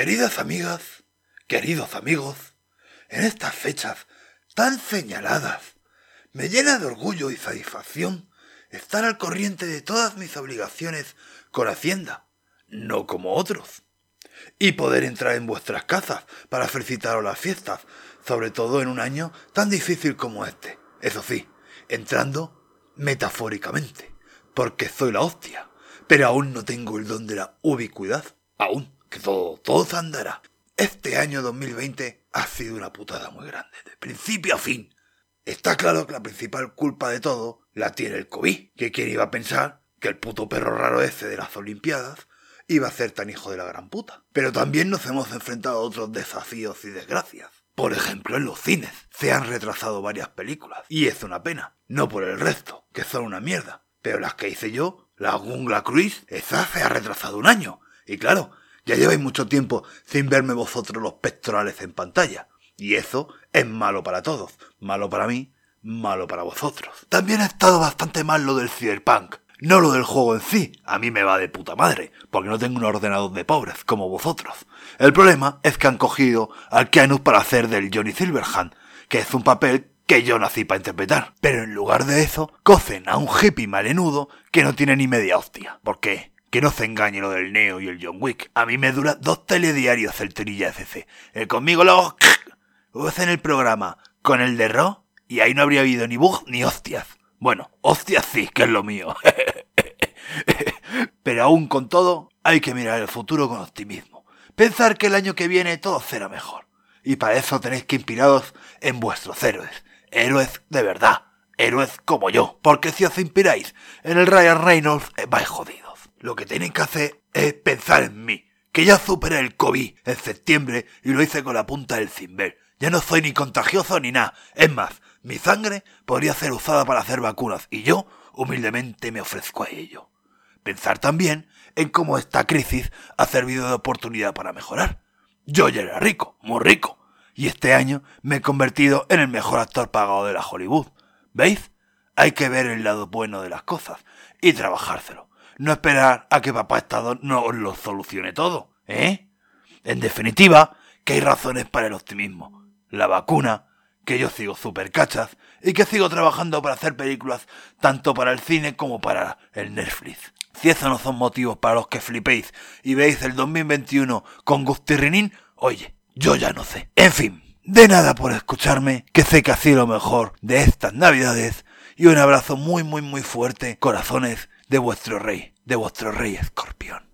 Queridas amigas, queridos amigos, en estas fechas tan señaladas, me llena de orgullo y satisfacción estar al corriente de todas mis obligaciones con Hacienda, no como otros, y poder entrar en vuestras casas para felicitaros las fiestas, sobre todo en un año tan difícil como este. Eso sí, entrando metafóricamente, porque soy la hostia, pero aún no tengo el don de la ubicuidad, aún que todo, todo andará. Este año 2020 ha sido una putada muy grande, de principio a fin. Está claro que la principal culpa de todo la tiene el COVID, que quién iba a pensar que el puto perro raro ese de las Olimpiadas iba a ser tan hijo de la gran puta. Pero también nos hemos enfrentado a otros desafíos y desgracias. Por ejemplo, en los cines se han retrasado varias películas, y es una pena, no por el resto, que son una mierda, pero las que hice yo, la Gungla Cruise, esa se ha retrasado un año. Y claro, ya lleváis mucho tiempo sin verme vosotros los pectorales en pantalla. Y eso es malo para todos. Malo para mí, malo para vosotros. También ha estado bastante mal lo del cyberpunk. No lo del juego en sí, a mí me va de puta madre, porque no tengo un ordenador de pobres, como vosotros. El problema es que han cogido al Keanu para hacer del Johnny Silverhand, que es un papel que yo nací para interpretar. Pero en lugar de eso, cocen a un hippie malenudo que no tiene ni media hostia. ¿Por qué? Que no se engañe lo del Neo y el John Wick. A mí me dura dos telediarios el Terilla FC. El conmigo luego... en el programa con el de Ro y ahí no habría habido ni bug ni hostias. Bueno, hostias sí, que es lo mío. Pero aún con todo, hay que mirar el futuro con optimismo. Pensar que el año que viene todo será mejor. Y para eso tenéis que inspiraros en vuestros héroes. Héroes de verdad. Héroes como yo. Porque si os inspiráis en el Ryan Reynolds, eh, vais jodidos. Lo que tienen que hacer es pensar en mí, que ya superé el COVID en septiembre y lo hice con la punta del cimbel. Ya no soy ni contagioso ni nada. Es más, mi sangre podría ser usada para hacer vacunas y yo humildemente me ofrezco a ello. Pensar también en cómo esta crisis ha servido de oportunidad para mejorar. Yo ya era rico, muy rico, y este año me he convertido en el mejor actor pagado de la Hollywood. ¿Veis? Hay que ver el lado bueno de las cosas y trabajárselo no esperar a que papá Estado nos lo solucione todo, ¿eh? En definitiva, que hay razones para el optimismo. La vacuna, que yo sigo super cachas y que sigo trabajando para hacer películas tanto para el cine como para el Netflix. Si esos no son motivos para los que flipéis y veis el 2021 con Gustirrinín, oye, yo ya no sé. En fin, de nada por escucharme, que sé que sido lo mejor de estas navidades y un abrazo muy muy muy fuerte, corazones, de vuestro rey, de vuestro rey escorpión.